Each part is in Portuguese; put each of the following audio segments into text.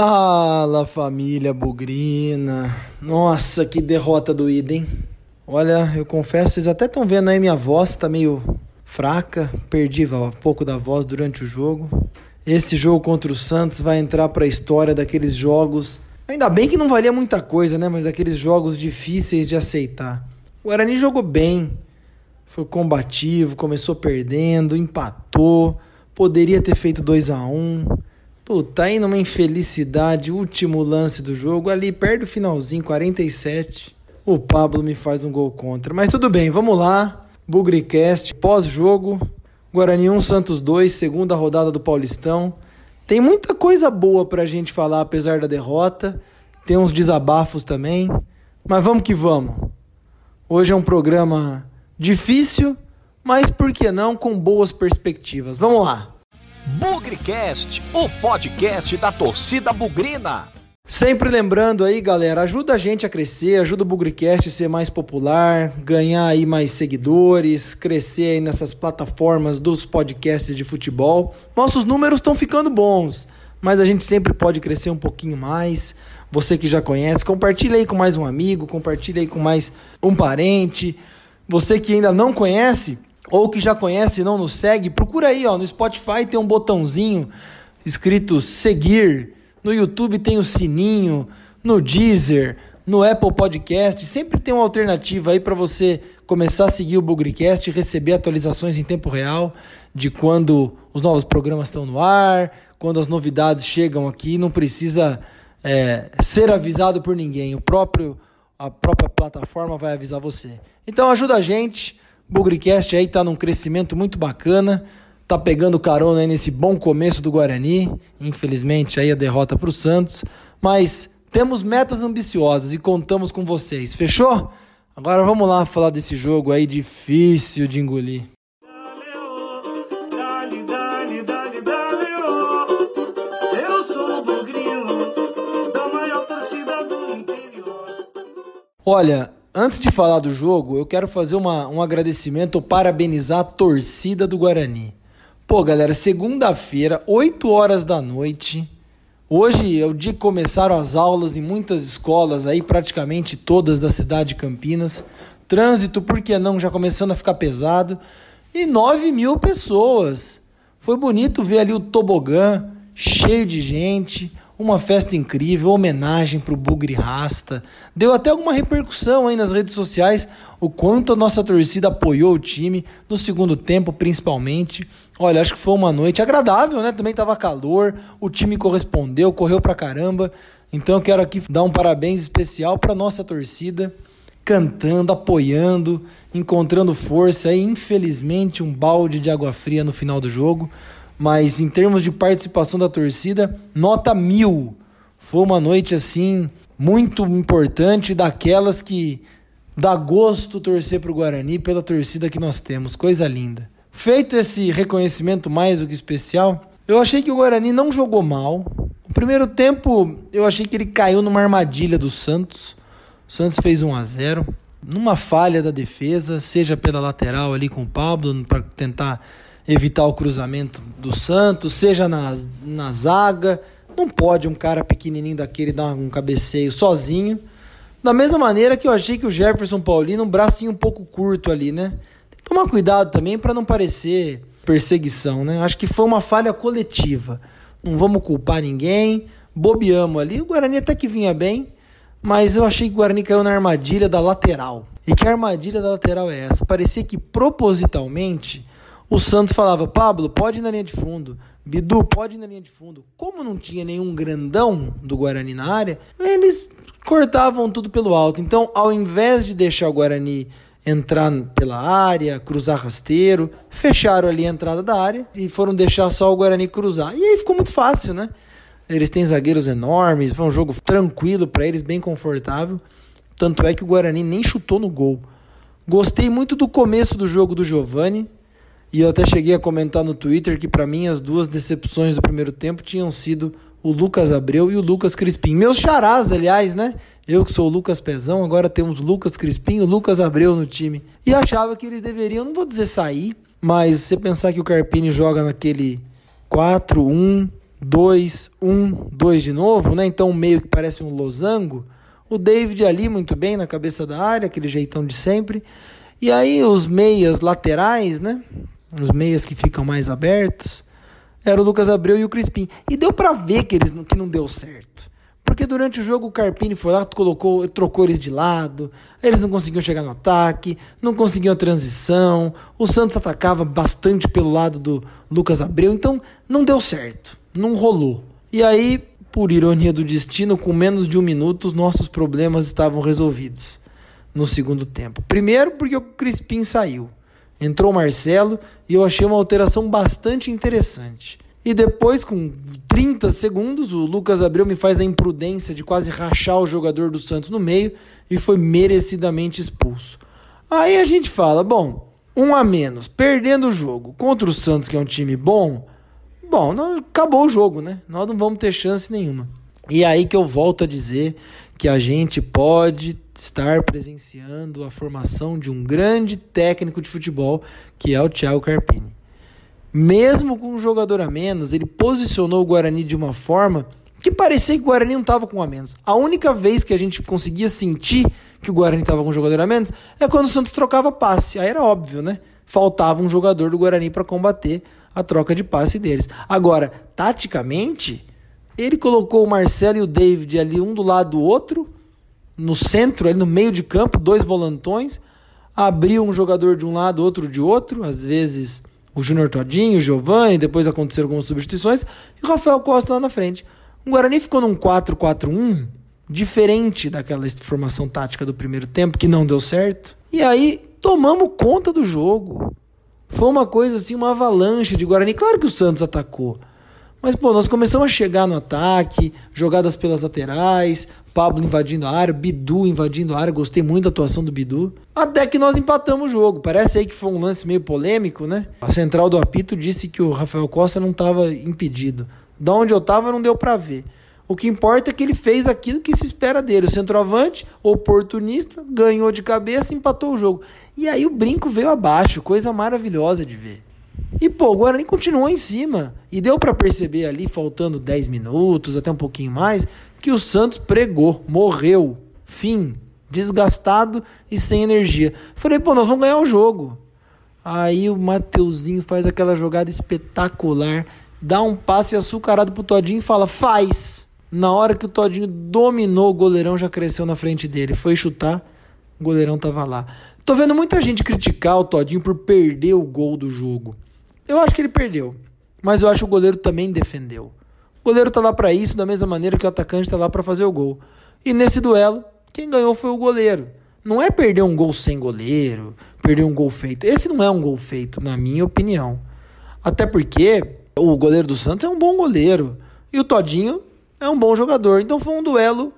Fala família bugrina. Nossa, que derrota doída, hein? Olha, eu confesso, vocês até estão vendo aí minha voz tá meio fraca, perdi um pouco da voz durante o jogo. Esse jogo contra o Santos vai entrar para a história daqueles jogos. Ainda bem que não valia muita coisa, né? Mas daqueles jogos difíceis de aceitar. O Guarani jogou bem, foi combativo, começou perdendo, empatou, poderia ter feito 2 a 1 um. Puta, aí numa infelicidade, último lance do jogo, ali perto do finalzinho, 47. O Pablo me faz um gol contra. Mas tudo bem, vamos lá. Bugricast, pós-jogo. Guarani 1, Santos 2, segunda rodada do Paulistão. Tem muita coisa boa pra gente falar, apesar da derrota. Tem uns desabafos também. Mas vamos que vamos. Hoje é um programa difícil, mas por que não com boas perspectivas? Vamos lá. Bugrecast, o podcast da torcida bugrina. Sempre lembrando aí, galera, ajuda a gente a crescer, ajuda o Bugrecast a ser mais popular, ganhar aí mais seguidores, crescer aí nessas plataformas dos podcasts de futebol. Nossos números estão ficando bons, mas a gente sempre pode crescer um pouquinho mais. Você que já conhece, compartilha aí com mais um amigo, compartilha aí com mais um parente. Você que ainda não conhece, ou que já conhece e não nos segue, procura aí, ó, no Spotify tem um botãozinho escrito seguir, no YouTube tem o sininho, no Deezer, no Apple Podcast, sempre tem uma alternativa aí para você começar a seguir o Bugrecast e receber atualizações em tempo real de quando os novos programas estão no ar, quando as novidades chegam aqui, não precisa é, ser avisado por ninguém, o próprio a própria plataforma vai avisar você. Então ajuda a gente Bugrecast aí tá num crescimento muito bacana, tá pegando carona aí nesse bom começo do Guarani. Infelizmente aí a derrota para o Santos, mas temos metas ambiciosas e contamos com vocês. Fechou? Agora vamos lá falar desse jogo aí difícil de engolir. Olha, Antes de falar do jogo, eu quero fazer uma, um agradecimento, parabenizar a torcida do Guarani. Pô, galera, segunda-feira, 8 horas da noite. Hoje é o dia que começaram as aulas em muitas escolas, aí praticamente todas da cidade de Campinas. Trânsito, por que não, já começando a ficar pesado. E 9 mil pessoas. Foi bonito ver ali o tobogã cheio de gente uma festa incrível, homenagem para o Bugre Rasta. Deu até alguma repercussão aí nas redes sociais o quanto a nossa torcida apoiou o time no segundo tempo, principalmente. Olha, acho que foi uma noite agradável, né? Também tava calor, o time correspondeu, correu pra caramba. Então eu quero aqui dar um parabéns especial para nossa torcida, cantando, apoiando, encontrando força aí, infelizmente um balde de água fria no final do jogo mas em termos de participação da torcida, nota mil. Foi uma noite assim muito importante, daquelas que dá gosto torcer para o Guarani pela torcida que nós temos, coisa linda. Feito esse reconhecimento mais do que especial, eu achei que o Guarani não jogou mal. O primeiro tempo eu achei que ele caiu numa armadilha do Santos. O Santos fez 1 a 0 numa falha da defesa, seja pela lateral ali com o Pablo para tentar evitar o cruzamento do Santos, seja na, na zaga. Não pode um cara pequenininho daquele dar um cabeceio sozinho. Da mesma maneira que eu achei que o Jefferson Paulino, um bracinho um pouco curto ali, né? Tem que tomar cuidado também para não parecer perseguição, né? Acho que foi uma falha coletiva. Não vamos culpar ninguém. Bobeamos ali. O Guarani até que vinha bem, mas eu achei que o Guarani caiu na armadilha da lateral. E que armadilha da lateral é essa? Parecia que propositalmente o Santos falava: Pablo, pode ir na linha de fundo. Bidu, pode ir na linha de fundo. Como não tinha nenhum grandão do Guarani na área, eles cortavam tudo pelo alto. Então, ao invés de deixar o Guarani entrar pela área, cruzar rasteiro, fecharam ali a entrada da área e foram deixar só o Guarani cruzar. E aí ficou muito fácil, né? Eles têm zagueiros enormes, foi um jogo tranquilo para eles, bem confortável. Tanto é que o Guarani nem chutou no gol. Gostei muito do começo do jogo do Giovani. E eu até cheguei a comentar no Twitter que para mim as duas decepções do primeiro tempo tinham sido o Lucas Abreu e o Lucas Crispim. Meus charás, aliás, né? Eu que sou o Lucas Pezão, agora temos o Lucas Crispim e o Lucas Abreu no time. E achava que eles deveriam, não vou dizer sair, mas você pensar que o Carpini joga naquele 4-1, 2, 1, 2 de novo, né? Então meio que parece um losango. O David ali muito bem na cabeça da área, aquele jeitão de sempre. E aí os meias laterais, né? Os meias que ficam mais abertos, era o Lucas Abreu e o Crispim. E deu para ver que eles que não deu certo. Porque durante o jogo o Carpini foi lá, colocou, trocou eles de lado, eles não conseguiam chegar no ataque, não conseguiam a transição. O Santos atacava bastante pelo lado do Lucas Abreu, então não deu certo, não rolou. E aí, por ironia do destino, com menos de um minuto, os nossos problemas estavam resolvidos no segundo tempo. Primeiro, porque o Crispim saiu. Entrou o Marcelo e eu achei uma alteração bastante interessante. E depois, com 30 segundos, o Lucas Abreu me faz a imprudência de quase rachar o jogador do Santos no meio e foi merecidamente expulso. Aí a gente fala: bom, um a menos, perdendo o jogo contra o Santos, que é um time bom, bom, não, acabou o jogo, né? Nós não vamos ter chance nenhuma. E aí que eu volto a dizer que a gente pode estar presenciando a formação de um grande técnico de futebol, que é o Thiago Carpini mesmo com um jogador a menos, ele posicionou o Guarani de uma forma que parecia que o Guarani não estava com um a menos. A única vez que a gente conseguia sentir que o Guarani estava com um jogador a menos é quando o Santos trocava passe. Aí era óbvio, né? Faltava um jogador do Guarani para combater a troca de passe deles. Agora, taticamente, ele colocou o Marcelo e o David ali um do lado do outro, no centro, ali no meio de campo, dois volantões, abriu um jogador de um lado, outro de outro, às vezes o Júnior Todinho, o Giovanni, depois aconteceram algumas substituições, e o Rafael Costa lá na frente. O Guarani ficou num 4-4-1, diferente daquela formação tática do primeiro tempo, que não deu certo. E aí tomamos conta do jogo. Foi uma coisa assim, uma avalanche de Guarani. Claro que o Santos atacou. Mas, pô, nós começamos a chegar no ataque, jogadas pelas laterais, Pablo invadindo a área, Bidu invadindo a área. Gostei muito da atuação do Bidu. Até que nós empatamos o jogo. Parece aí que foi um lance meio polêmico, né? A central do apito disse que o Rafael Costa não estava impedido. Da onde eu estava não deu para ver. O que importa é que ele fez aquilo que se espera dele. O centroavante, oportunista, ganhou de cabeça, empatou o jogo. E aí o brinco veio abaixo, coisa maravilhosa de ver. E pô, o Guarani continuou em cima. E deu para perceber ali, faltando 10 minutos, até um pouquinho mais, que o Santos pregou, morreu, fim, desgastado e sem energia. Falei, pô, nós vamos ganhar o jogo. Aí o Mateuzinho faz aquela jogada espetacular, dá um passe açucarado pro Todinho e fala: faz. Na hora que o Todinho dominou, o goleirão já cresceu na frente dele. Foi chutar, o goleirão tava lá. Tô vendo muita gente criticar o Todinho por perder o gol do jogo. Eu acho que ele perdeu, mas eu acho que o goleiro também defendeu. O goleiro tá lá para isso, da mesma maneira que o atacante tá lá para fazer o gol. E nesse duelo, quem ganhou foi o goleiro. Não é perder um gol sem goleiro, perder um gol feito. Esse não é um gol feito, na minha opinião. Até porque o goleiro do Santos é um bom goleiro e o Todinho é um bom jogador. Então foi um duelo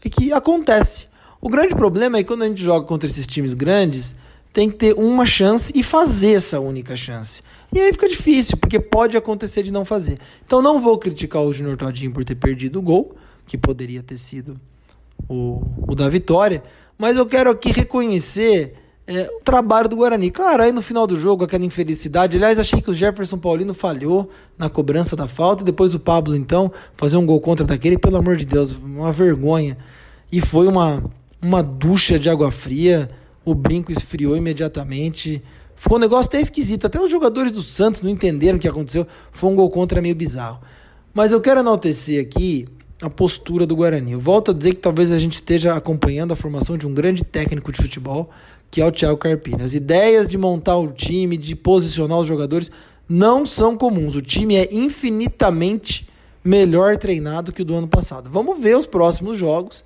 que acontece. O grande problema é que quando a gente joga contra esses times grandes, tem que ter uma chance e fazer essa única chance. E aí fica difícil, porque pode acontecer de não fazer. Então não vou criticar o Junior Todinho por ter perdido o gol, que poderia ter sido o, o da vitória, mas eu quero aqui reconhecer é, o trabalho do Guarani. Claro, aí no final do jogo, aquela infelicidade. Aliás, achei que o Jefferson Paulino falhou na cobrança da falta, depois o Pablo, então, fazer um gol contra daquele, pelo amor de Deus, uma vergonha. E foi uma, uma ducha de água fria, o brinco esfriou imediatamente. Ficou um negócio até esquisito. Até os jogadores do Santos não entenderam o que aconteceu. Foi um gol contra meio bizarro. Mas eu quero enaltecer aqui a postura do Guarani. Eu volto a dizer que talvez a gente esteja acompanhando a formação de um grande técnico de futebol, que é o Thiago Carpini. As ideias de montar o time, de posicionar os jogadores, não são comuns. O time é infinitamente melhor treinado que o do ano passado. Vamos ver os próximos jogos,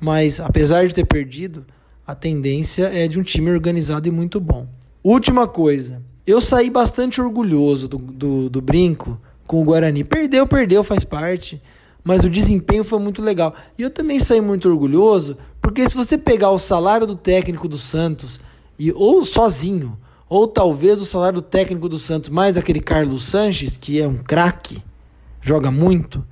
mas apesar de ter perdido, a tendência é de um time organizado e muito bom. Última coisa, eu saí bastante orgulhoso do, do, do brinco com o Guarani. Perdeu, perdeu, faz parte. Mas o desempenho foi muito legal. E eu também saí muito orgulhoso, porque se você pegar o salário do técnico do Santos, e ou sozinho, ou talvez o salário do técnico do Santos, mais aquele Carlos Sanches, que é um craque, joga muito,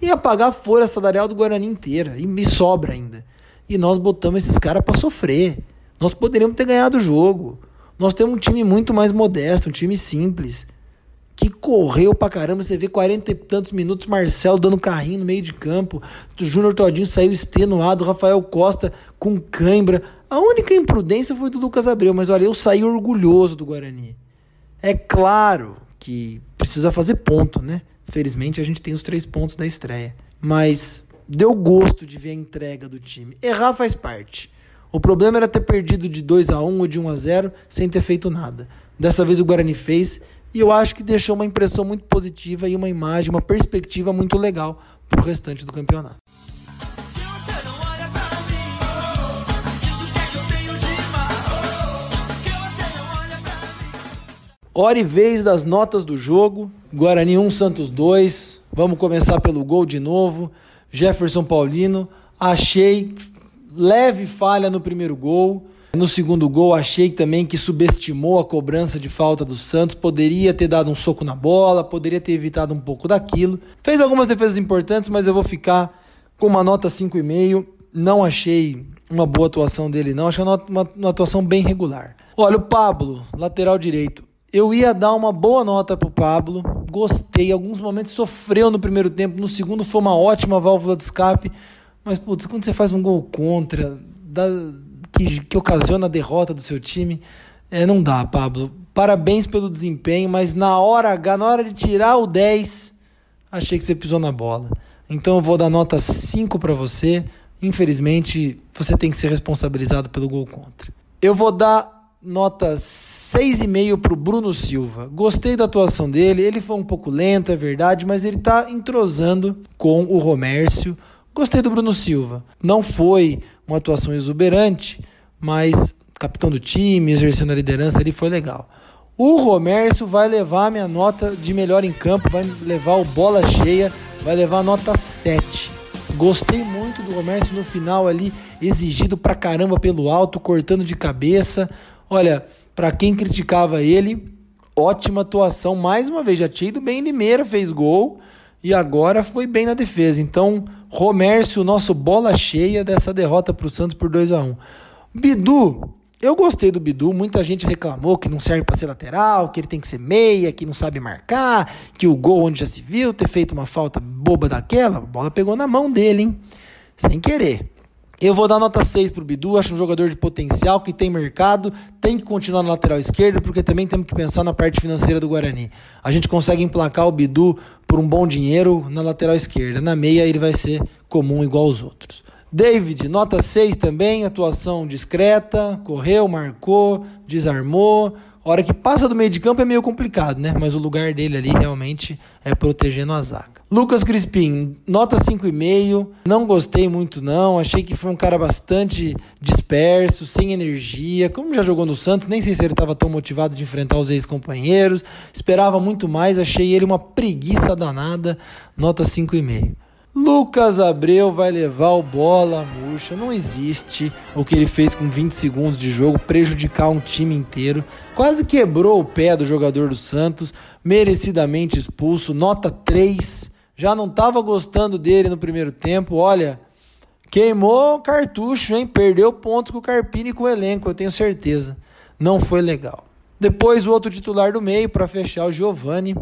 ia pagar a folha salarial do Guarani inteira. E me sobra ainda. E nós botamos esses caras para sofrer. Nós poderíamos ter ganhado o jogo. Nós temos um time muito mais modesto, um time simples, que correu pra caramba. Você vê 40 e tantos minutos, Marcelo dando carrinho no meio de campo. O Júnior Todinho saiu extenuado, Rafael Costa com cãibra. A única imprudência foi do Lucas Abreu, mas olha, eu saí orgulhoso do Guarani. É claro que precisa fazer ponto, né? Felizmente a gente tem os três pontos da estreia. Mas deu gosto de ver a entrega do time. Errar faz parte. O problema era ter perdido de 2 a 1 ou de 1 a 0 sem ter feito nada. Dessa vez o Guarani fez e eu acho que deixou uma impressão muito positiva e uma imagem, uma perspectiva muito legal para o restante do campeonato. Hora e vez das notas do jogo. Guarani 1, Santos 2. Vamos começar pelo gol de novo. Jefferson Paulino. Achei leve falha no primeiro gol. No segundo gol, achei também que subestimou a cobrança de falta do Santos. Poderia ter dado um soco na bola, poderia ter evitado um pouco daquilo. Fez algumas defesas importantes, mas eu vou ficar com uma nota 5,5. Não achei uma boa atuação dele, não. Achei uma, uma, atuação bem regular. Olha, o Pablo, lateral direito. Eu ia dar uma boa nota pro Pablo. Gostei. Alguns momentos sofreu no primeiro tempo. No segundo foi uma ótima válvula de escape. Mas, putz, quando você faz um gol contra, que, que ocasiona a derrota do seu time. É, não dá, Pablo. Parabéns pelo desempenho, mas na hora H, na hora de tirar o 10, achei que você pisou na bola. Então eu vou dar nota 5 para você. Infelizmente, você tem que ser responsabilizado pelo gol contra. Eu vou dar nota 6,5 para o Bruno Silva. Gostei da atuação dele. Ele foi um pouco lento, é verdade, mas ele está entrosando com o Romércio. Gostei do Bruno Silva. Não foi uma atuação exuberante, mas capitão do time, exercendo a liderança, ele foi legal. O Romércio vai levar a minha nota de melhor em campo, vai levar o bola cheia, vai levar a nota 7. Gostei muito do Romércio no final ali, exigido pra caramba pelo alto, cortando de cabeça. Olha, para quem criticava ele, ótima atuação. Mais uma vez, já tinha ido bem em Limeira, fez gol e agora foi bem na defesa. Então, Romércio, nosso bola cheia dessa derrota para o Santos por 2 a 1 Bidu, eu gostei do Bidu, muita gente reclamou que não serve para ser lateral, que ele tem que ser meia, que não sabe marcar, que o gol onde já se viu, ter feito uma falta boba daquela, a bola pegou na mão dele, hein? Sem querer. Eu vou dar nota 6 para o Bidu, acho um jogador de potencial, que tem mercado, tem que continuar na lateral esquerda, porque também temos que pensar na parte financeira do Guarani. A gente consegue emplacar o Bidu por um bom dinheiro na lateral esquerda. Na meia ele vai ser comum igual aos outros. David, nota 6 também, atuação discreta, correu, marcou, desarmou, hora que passa do meio de campo é meio complicado, né? Mas o lugar dele ali realmente é protegendo a zaga. Lucas Crispim, nota 5,5. Não gostei muito, não. Achei que foi um cara bastante disperso, sem energia. Como já jogou no Santos, nem sei se ele estava tão motivado de enfrentar os ex-companheiros. Esperava muito mais, achei ele uma preguiça danada. Nota 5,5. Lucas Abreu vai levar o bola murcha. Não existe o que ele fez com 20 segundos de jogo prejudicar um time inteiro. Quase quebrou o pé do jogador do Santos, merecidamente expulso. Nota 3. Já não estava gostando dele no primeiro tempo. Olha, queimou o cartucho, hein? Perdeu pontos com o Carpini e com o elenco, eu tenho certeza. Não foi legal. Depois o outro titular do meio para fechar o Giovani.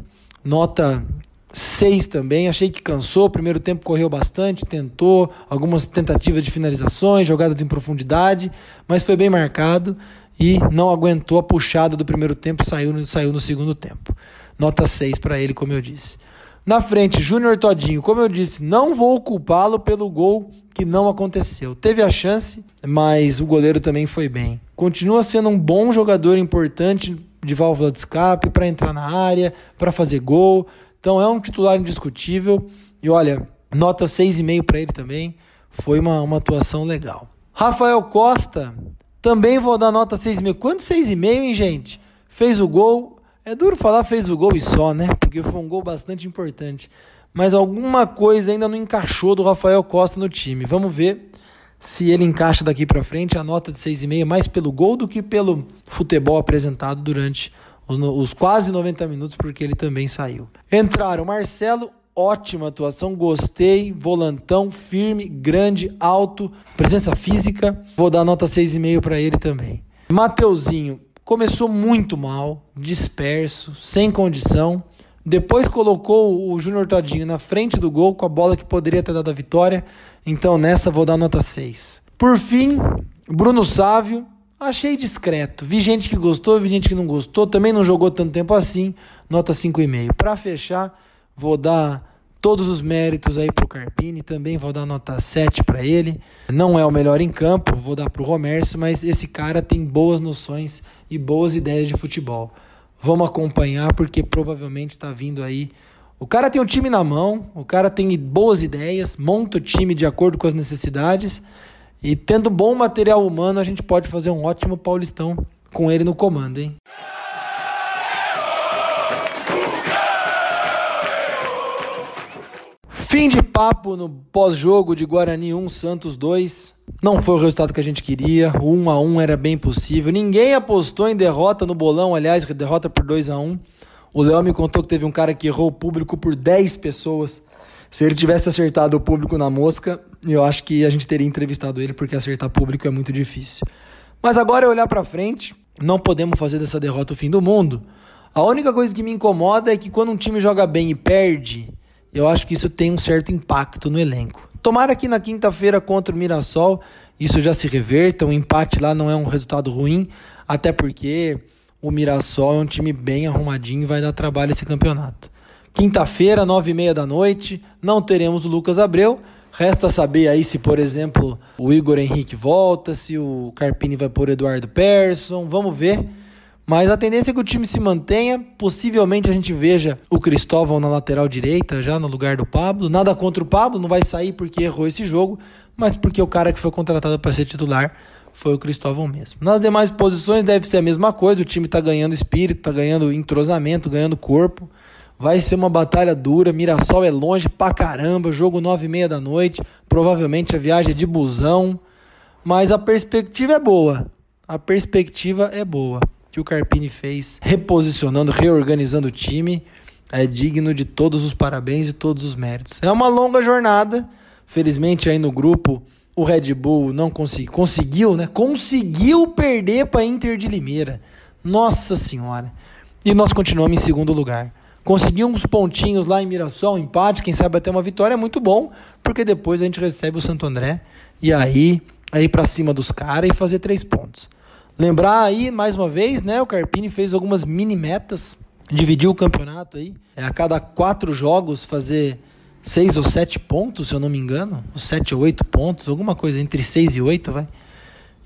Nota 6 também. Achei que cansou. Primeiro tempo correu bastante, tentou algumas tentativas de finalizações, jogadas em profundidade, mas foi bem marcado e não aguentou a puxada do primeiro tempo, saiu, saiu no segundo tempo. Nota 6 para ele, como eu disse. Na frente, Júnior Todinho, como eu disse, não vou culpá-lo pelo gol que não aconteceu. Teve a chance, mas o goleiro também foi bem. Continua sendo um bom jogador importante de válvula de escape para entrar na área, para fazer gol. Então é um titular indiscutível. E olha, nota 6,5 para ele também. Foi uma, uma atuação legal. Rafael Costa, também vou dar nota 6,5. Quanto 6,5, hein, gente? Fez o gol. É duro falar fez o gol e só, né? Porque foi um gol bastante importante. Mas alguma coisa ainda não encaixou do Rafael Costa no time. Vamos ver se ele encaixa daqui para frente a nota de 6,5 mais pelo gol do que pelo futebol apresentado durante os, os quase 90 minutos, porque ele também saiu. Entraram Marcelo, ótima atuação, gostei, volantão, firme, grande, alto, presença física. Vou dar nota 6,5 para ele também. Mateuzinho começou muito mal, disperso, sem condição. Depois colocou o Júnior Todinho na frente do gol com a bola que poderia ter dado a vitória. Então nessa vou dar nota 6. Por fim, Bruno Sávio, achei discreto. Vi gente que gostou, vi gente que não gostou. Também não jogou tanto tempo assim. Nota 5,5. Para fechar, vou dar todos os méritos aí pro Carpini, também vou dar nota 7 para ele. Não é o melhor em campo, vou dar pro Romércio, mas esse cara tem boas noções e boas ideias de futebol. Vamos acompanhar porque provavelmente está vindo aí. O cara tem o time na mão, o cara tem boas ideias, monta o time de acordo com as necessidades e tendo bom material humano, a gente pode fazer um ótimo Paulistão com ele no comando, hein? Fim de papo no pós-jogo de Guarani 1 Santos 2. Não foi o resultado que a gente queria. O 1 a 1 era bem possível. Ninguém apostou em derrota no bolão, aliás, derrota por 2 a 1. O Léo me contou que teve um cara que errou o público por 10 pessoas. Se ele tivesse acertado o público na mosca, eu acho que a gente teria entrevistado ele, porque acertar público é muito difícil. Mas agora é olhar para frente. Não podemos fazer dessa derrota o fim do mundo. A única coisa que me incomoda é que quando um time joga bem e perde, eu acho que isso tem um certo impacto no elenco. Tomara que na quinta-feira contra o Mirassol isso já se reverta. O empate lá não é um resultado ruim, até porque o Mirassol é um time bem arrumadinho e vai dar trabalho esse campeonato. Quinta-feira, nove e meia da noite, não teremos o Lucas Abreu. Resta saber aí se, por exemplo, o Igor Henrique volta, se o Carpini vai por Eduardo Persson. Vamos ver. Mas a tendência é que o time se mantenha. Possivelmente a gente veja o Cristóvão na lateral direita, já no lugar do Pablo. Nada contra o Pablo, não vai sair porque errou esse jogo, mas porque o cara que foi contratado para ser titular foi o Cristóvão mesmo. Nas demais posições deve ser a mesma coisa. O time está ganhando espírito, está ganhando entrosamento, ganhando corpo. Vai ser uma batalha dura. Mirassol é longe pra caramba. Jogo nove e meia da noite. Provavelmente a viagem é de busão. Mas a perspectiva é boa. A perspectiva é boa que o Carpini fez, reposicionando, reorganizando o time, é digno de todos os parabéns e todos os méritos. É uma longa jornada. Felizmente aí no grupo o Red Bull não conseguiu, conseguiu, né? Conseguiu perder para Inter de Limeira. Nossa Senhora. E nós continuamos em segundo lugar. Conseguimos pontinhos lá em Mirassol, um empate, quem sabe até uma vitória, é muito bom, porque depois a gente recebe o Santo André e aí aí para cima dos caras e fazer três pontos. Lembrar aí, mais uma vez, né? O Carpini fez algumas mini metas, dividiu o campeonato aí. É, a cada quatro jogos fazer seis ou sete pontos, se eu não me engano. Ou sete ou oito pontos, alguma coisa entre seis e oito, vai.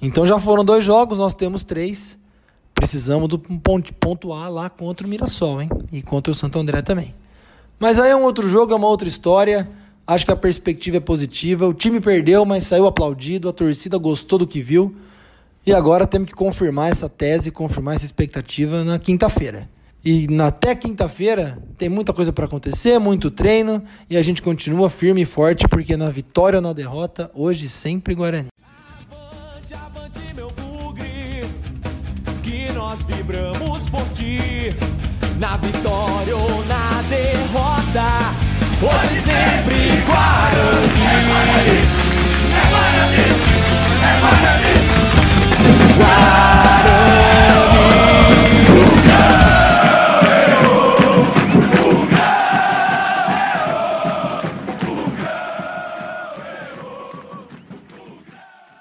Então já foram dois jogos, nós temos três. Precisamos do ponto, pontuar lá contra o Mirassol, hein? E contra o Santo André também. Mas aí é um outro jogo, é uma outra história. Acho que a perspectiva é positiva. O time perdeu, mas saiu aplaudido. A torcida gostou do que viu. E agora temos que confirmar essa tese, confirmar essa expectativa na quinta-feira. E até quinta-feira tem muita coisa para acontecer, muito treino e a gente continua firme e forte porque na vitória ou na derrota, hoje sempre Guarani. Avante, avante meu bugre, que nós vibramos por ti. Na vitória ou na derrota, hoje sempre Guarani. É Guarani. É Guarani. fly.